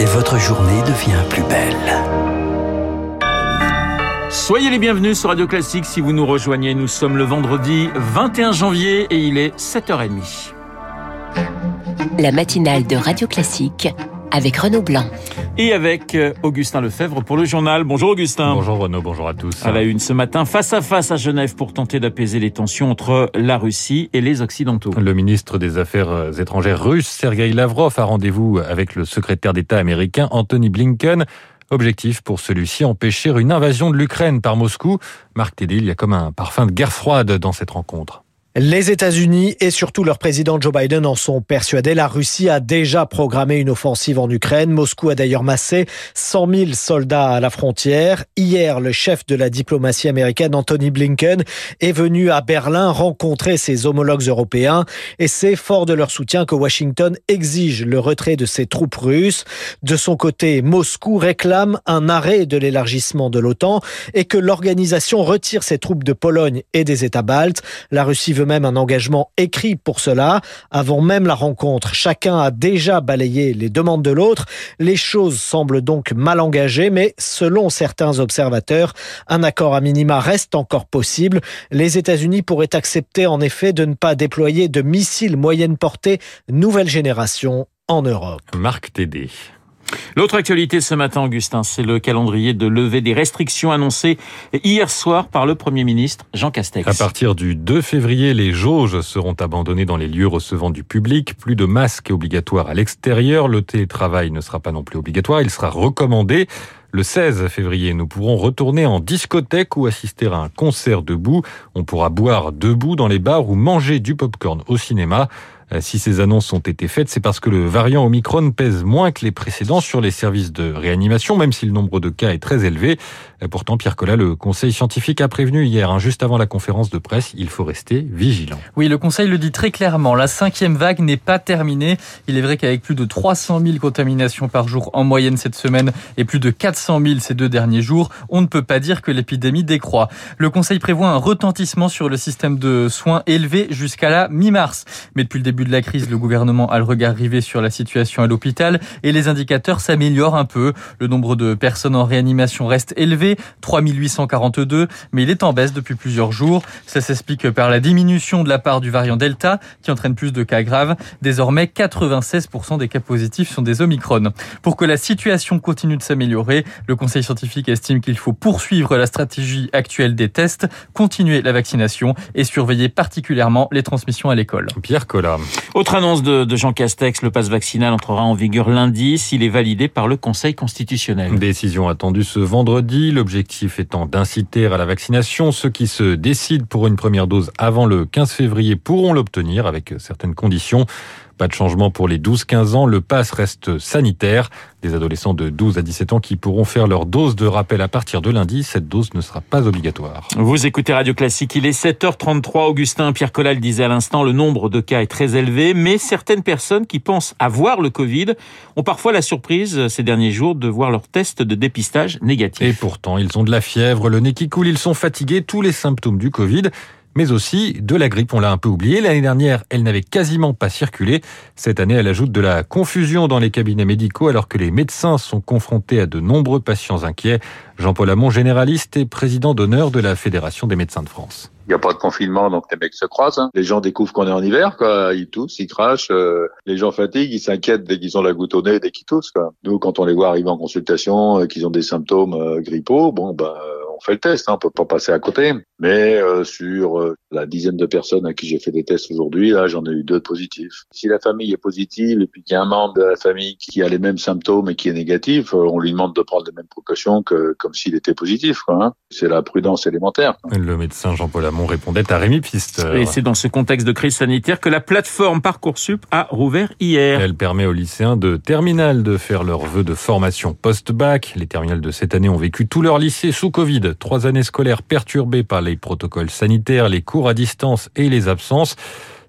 Et votre journée devient plus belle. Soyez les bienvenus sur Radio Classique si vous nous rejoignez. Nous sommes le vendredi 21 janvier et il est 7h30. La matinale de Radio Classique avec Renaud Blanc. Et avec euh, Augustin Lefebvre pour le journal. Bonjour Augustin. Bonjour Renaud, bonjour à tous. À la une ce matin, face à face à Genève pour tenter d'apaiser les tensions entre la Russie et les Occidentaux. Le ministre des Affaires étrangères russe, Sergei Lavrov, a rendez-vous avec le secrétaire d'État américain Anthony Blinken. Objectif pour celui-ci, empêcher une invasion de l'Ukraine par Moscou. Marc Tédé, il y a comme un parfum de guerre froide dans cette rencontre. Les États-Unis et surtout leur président Joe Biden en sont persuadés. La Russie a déjà programmé une offensive en Ukraine. Moscou a d'ailleurs massé 100 000 soldats à la frontière. Hier, le chef de la diplomatie américaine, Anthony Blinken, est venu à Berlin rencontrer ses homologues européens. Et c'est fort de leur soutien que Washington exige le retrait de ses troupes russes. De son côté, Moscou réclame un arrêt de l'élargissement de l'OTAN et que l'organisation retire ses troupes de Pologne et des États baltes. La Russie veut même un engagement écrit pour cela. Avant même la rencontre, chacun a déjà balayé les demandes de l'autre. Les choses semblent donc mal engagées, mais selon certains observateurs, un accord à minima reste encore possible. Les États-Unis pourraient accepter en effet de ne pas déployer de missiles moyenne portée nouvelle génération en Europe. Marc Tédé. L'autre actualité ce matin, Augustin, c'est le calendrier de levée des restrictions annoncées hier soir par le Premier ministre Jean Castex. À partir du 2 février, les jauges seront abandonnées dans les lieux recevant du public. Plus de masques obligatoires à l'extérieur. Le télétravail ne sera pas non plus obligatoire. Il sera recommandé. Le 16 février, nous pourrons retourner en discothèque ou assister à un concert debout. On pourra boire debout dans les bars ou manger du popcorn au cinéma. Euh, si ces annonces ont été faites, c'est parce que le variant Omicron pèse moins que les précédents sur les services de réanimation, même si le nombre de cas est très élevé. Euh, pourtant, Pierre Collat, le Conseil scientifique a prévenu hier, hein, juste avant la conférence de presse, il faut rester vigilant. Oui, le Conseil le dit très clairement, la cinquième vague n'est pas terminée. Il est vrai qu'avec plus de 300 000 contaminations par jour en moyenne cette semaine et plus de 400 000 ces deux derniers jours, on ne peut pas dire que l'épidémie décroît. Le Conseil prévoit un retentissement sur le système de soins élevé jusqu'à la mi-mars. Mais depuis le début de la crise, le gouvernement a le regard rivé sur la situation à l'hôpital et les indicateurs s'améliorent un peu. Le nombre de personnes en réanimation reste élevé, 3842, mais il est en baisse depuis plusieurs jours. Ça s'explique par la diminution de la part du variant Delta qui entraîne plus de cas graves. Désormais, 96% des cas positifs sont des Omicron. Pour que la situation continue de s'améliorer, le Conseil scientifique estime qu'il faut poursuivre la stratégie actuelle des tests, continuer la vaccination et surveiller particulièrement les transmissions à l'école. Pierre Collat. Autre annonce de, Jean Castex, le passe vaccinal entrera en vigueur lundi s'il est validé par le Conseil constitutionnel. Décision attendue ce vendredi, l'objectif étant d'inciter à la vaccination. Ceux qui se décident pour une première dose avant le 15 février pourront l'obtenir avec certaines conditions. Pas de changement pour les 12-15 ans, le pass reste sanitaire. Des adolescents de 12 à 17 ans qui pourront faire leur dose de rappel à partir de lundi. Cette dose ne sera pas obligatoire. Vous écoutez Radio Classique, il est 7h33. Augustin Pierre Collal disait à l'instant, le nombre de cas est très élevé, mais certaines personnes qui pensent avoir le Covid ont parfois la surprise ces derniers jours de voir leur test de dépistage négatif. Et pourtant, ils ont de la fièvre, le nez qui coule, ils sont fatigués, tous les symptômes du Covid mais aussi de la grippe. On l'a un peu oublié. L'année dernière, elle n'avait quasiment pas circulé. Cette année, elle ajoute de la confusion dans les cabinets médicaux alors que les médecins sont confrontés à de nombreux patients inquiets. Jean-Paul Hamon, généraliste et président d'honneur de la Fédération des médecins de France. Il n'y a pas de confinement, donc les mecs se croisent. Hein. Les gens découvrent qu'on est en hiver, quoi. Ils toussent, ils crachent. Euh, les gens fatiguent, ils s'inquiètent dès qu'ils ont la goutte au nez, dès qu'ils toussent, quoi. Nous, quand on les voit arriver en consultation, euh, qu'ils ont des symptômes euh, grippaux, bon, ben, on fait le test, hein, on peut pas passer à côté. Mais euh, sur euh, la dizaine de personnes à qui j'ai fait des tests aujourd'hui, là, j'en ai eu deux positifs. Si la famille est positive et puis qu'il y a un membre de la famille qui a les mêmes symptômes et qui est négatif, euh, on lui demande de prendre les mêmes précautions que comme s'il était positif. Hein. C'est la prudence élémentaire. Quoi. Le médecin Jean-Paul Hamon répondait à Rémi Piste. Et c'est dans ce contexte de crise sanitaire que la plateforme Parcoursup a rouvert hier. Elle permet aux lycéens de terminale de faire leur vœu de formation post-bac. Les terminales de cette année ont vécu tout leur lycée sous Covid. Trois années scolaires perturbées par les protocoles sanitaires, les cours à distance et les absences.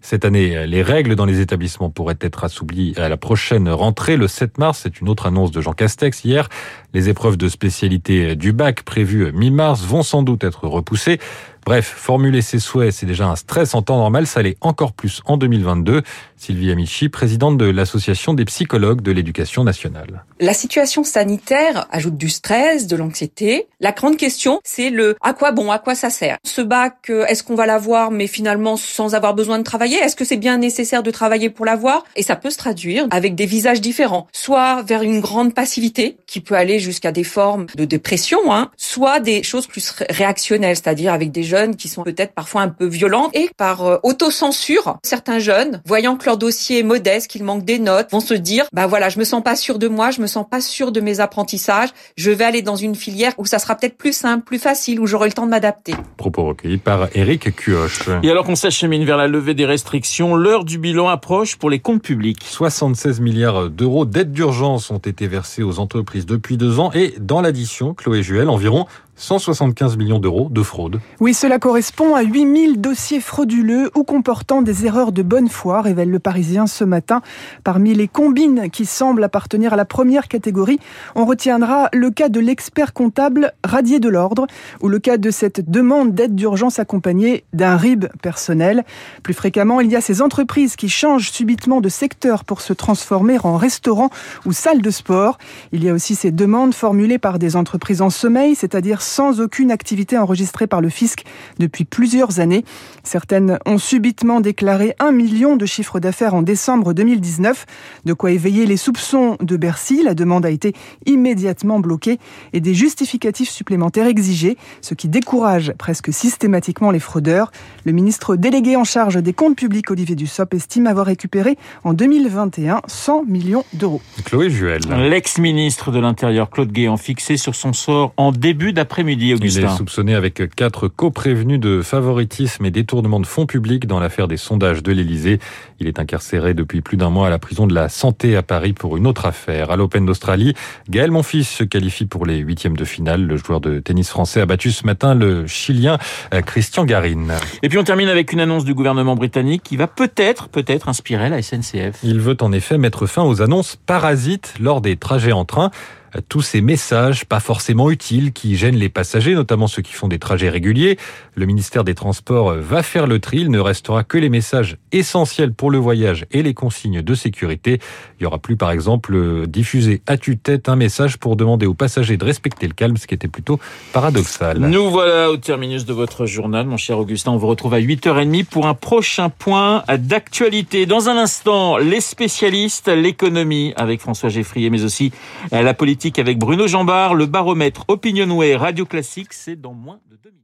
Cette année, les règles dans les établissements pourraient être assouplies à la prochaine rentrée, le 7 mars. C'est une autre annonce de Jean Castex hier. Les épreuves de spécialité du bac prévues mi-mars vont sans doute être repoussées. Bref, formuler ses souhaits, c'est déjà un stress en temps normal, ça l'est encore plus en 2022. Sylvie Amici, présidente de l'Association des psychologues de l'éducation nationale. La situation sanitaire ajoute du stress, de l'anxiété. La grande question, c'est le à quoi bon, à quoi ça sert? Ce bac, est-ce qu'on va l'avoir, mais finalement sans avoir besoin de travailler? Est-ce que c'est bien nécessaire de travailler pour l'avoir? Et ça peut se traduire avec des visages différents, soit vers une grande passivité qui peut aller jusqu'à des formes de dépression, hein, soit des choses plus réactionnelles, c'est-à-dire avec des jeunes qui sont peut-être parfois un peu violents et par euh, autocensure, certains jeunes, voyant que leur dossier est modeste, qu'il manque des notes, vont se dire, bah voilà, je me sens pas sûr de moi, je me sens pas sûr de mes apprentissages, je vais aller dans une filière où ça sera peut-être plus simple, plus facile, où j'aurai le temps de m'adapter. Propos recueillis par Eric Cuoche. Et alors qu'on s'achemine vers la levée des restrictions, l'heure du bilan approche pour les comptes publics. 76 milliards d'euros d'aides d'urgence ont été versés aux entreprises depuis deux ans et dans l'addition, Chloé Juel, environ 175 millions d'euros de fraude. Oui, cela correspond à 8000 dossiers frauduleux ou comportant des erreurs de bonne foi, révèle le Parisien ce matin. Parmi les combines qui semblent appartenir à la première catégorie, on retiendra le cas de l'expert comptable radié de l'ordre ou le cas de cette demande d'aide d'urgence accompagnée d'un RIB personnel. Plus fréquemment, il y a ces entreprises qui changent subitement de secteur pour se transformer en restaurant ou salle de sport. Il y a aussi ces demandes formulées par des entreprises en sommeil, c'est-à-dire sans aucune activité enregistrée par le fisc depuis plusieurs années. Certaines ont subitement déclaré un million de chiffre d'affaires en décembre 2019, de quoi éveiller les soupçons de Bercy. La demande a été immédiatement bloquée et des justificatifs supplémentaires exigés, ce qui décourage presque systématiquement les fraudeurs. Le ministre délégué en charge des comptes publics, Olivier Dussopt, estime avoir récupéré en 2021 100 millions d'euros. Chloé Juel. L'ex-ministre de l'Intérieur, Claude Guéant, fixé sur son sort en début d'après Augustin. Il est soupçonné avec quatre co-prévenus de favoritisme et détournement de fonds publics dans l'affaire des sondages de l'Elysée. Il est incarcéré depuis plus d'un mois à la prison de la Santé à Paris pour une autre affaire. À l'Open d'Australie, Gaël Monfils se qualifie pour les huitièmes de finale. Le joueur de tennis français a battu ce matin le Chilien euh, Christian Garin. Et puis on termine avec une annonce du gouvernement britannique qui va peut-être, peut-être inspirer la SNCF. Il veut en effet mettre fin aux annonces parasites lors des trajets en train tous ces messages pas forcément utiles qui gênent les passagers, notamment ceux qui font des trajets réguliers. Le ministère des Transports va faire le tri. Il ne restera que les messages essentiels pour le voyage et les consignes de sécurité. Il y aura plus, par exemple, diffuser à tue-tête un message pour demander aux passagers de respecter le calme, ce qui était plutôt paradoxal. Nous voilà au terminus de votre journal, mon cher Augustin. On vous retrouve à 8h30 pour un prochain point d'actualité. Dans un instant, les spécialistes, l'économie avec François Geffrier, mais aussi la avec Bruno Jambard. Le baromètre Opinionway Radio Classique, c'est dans moins de deux minutes.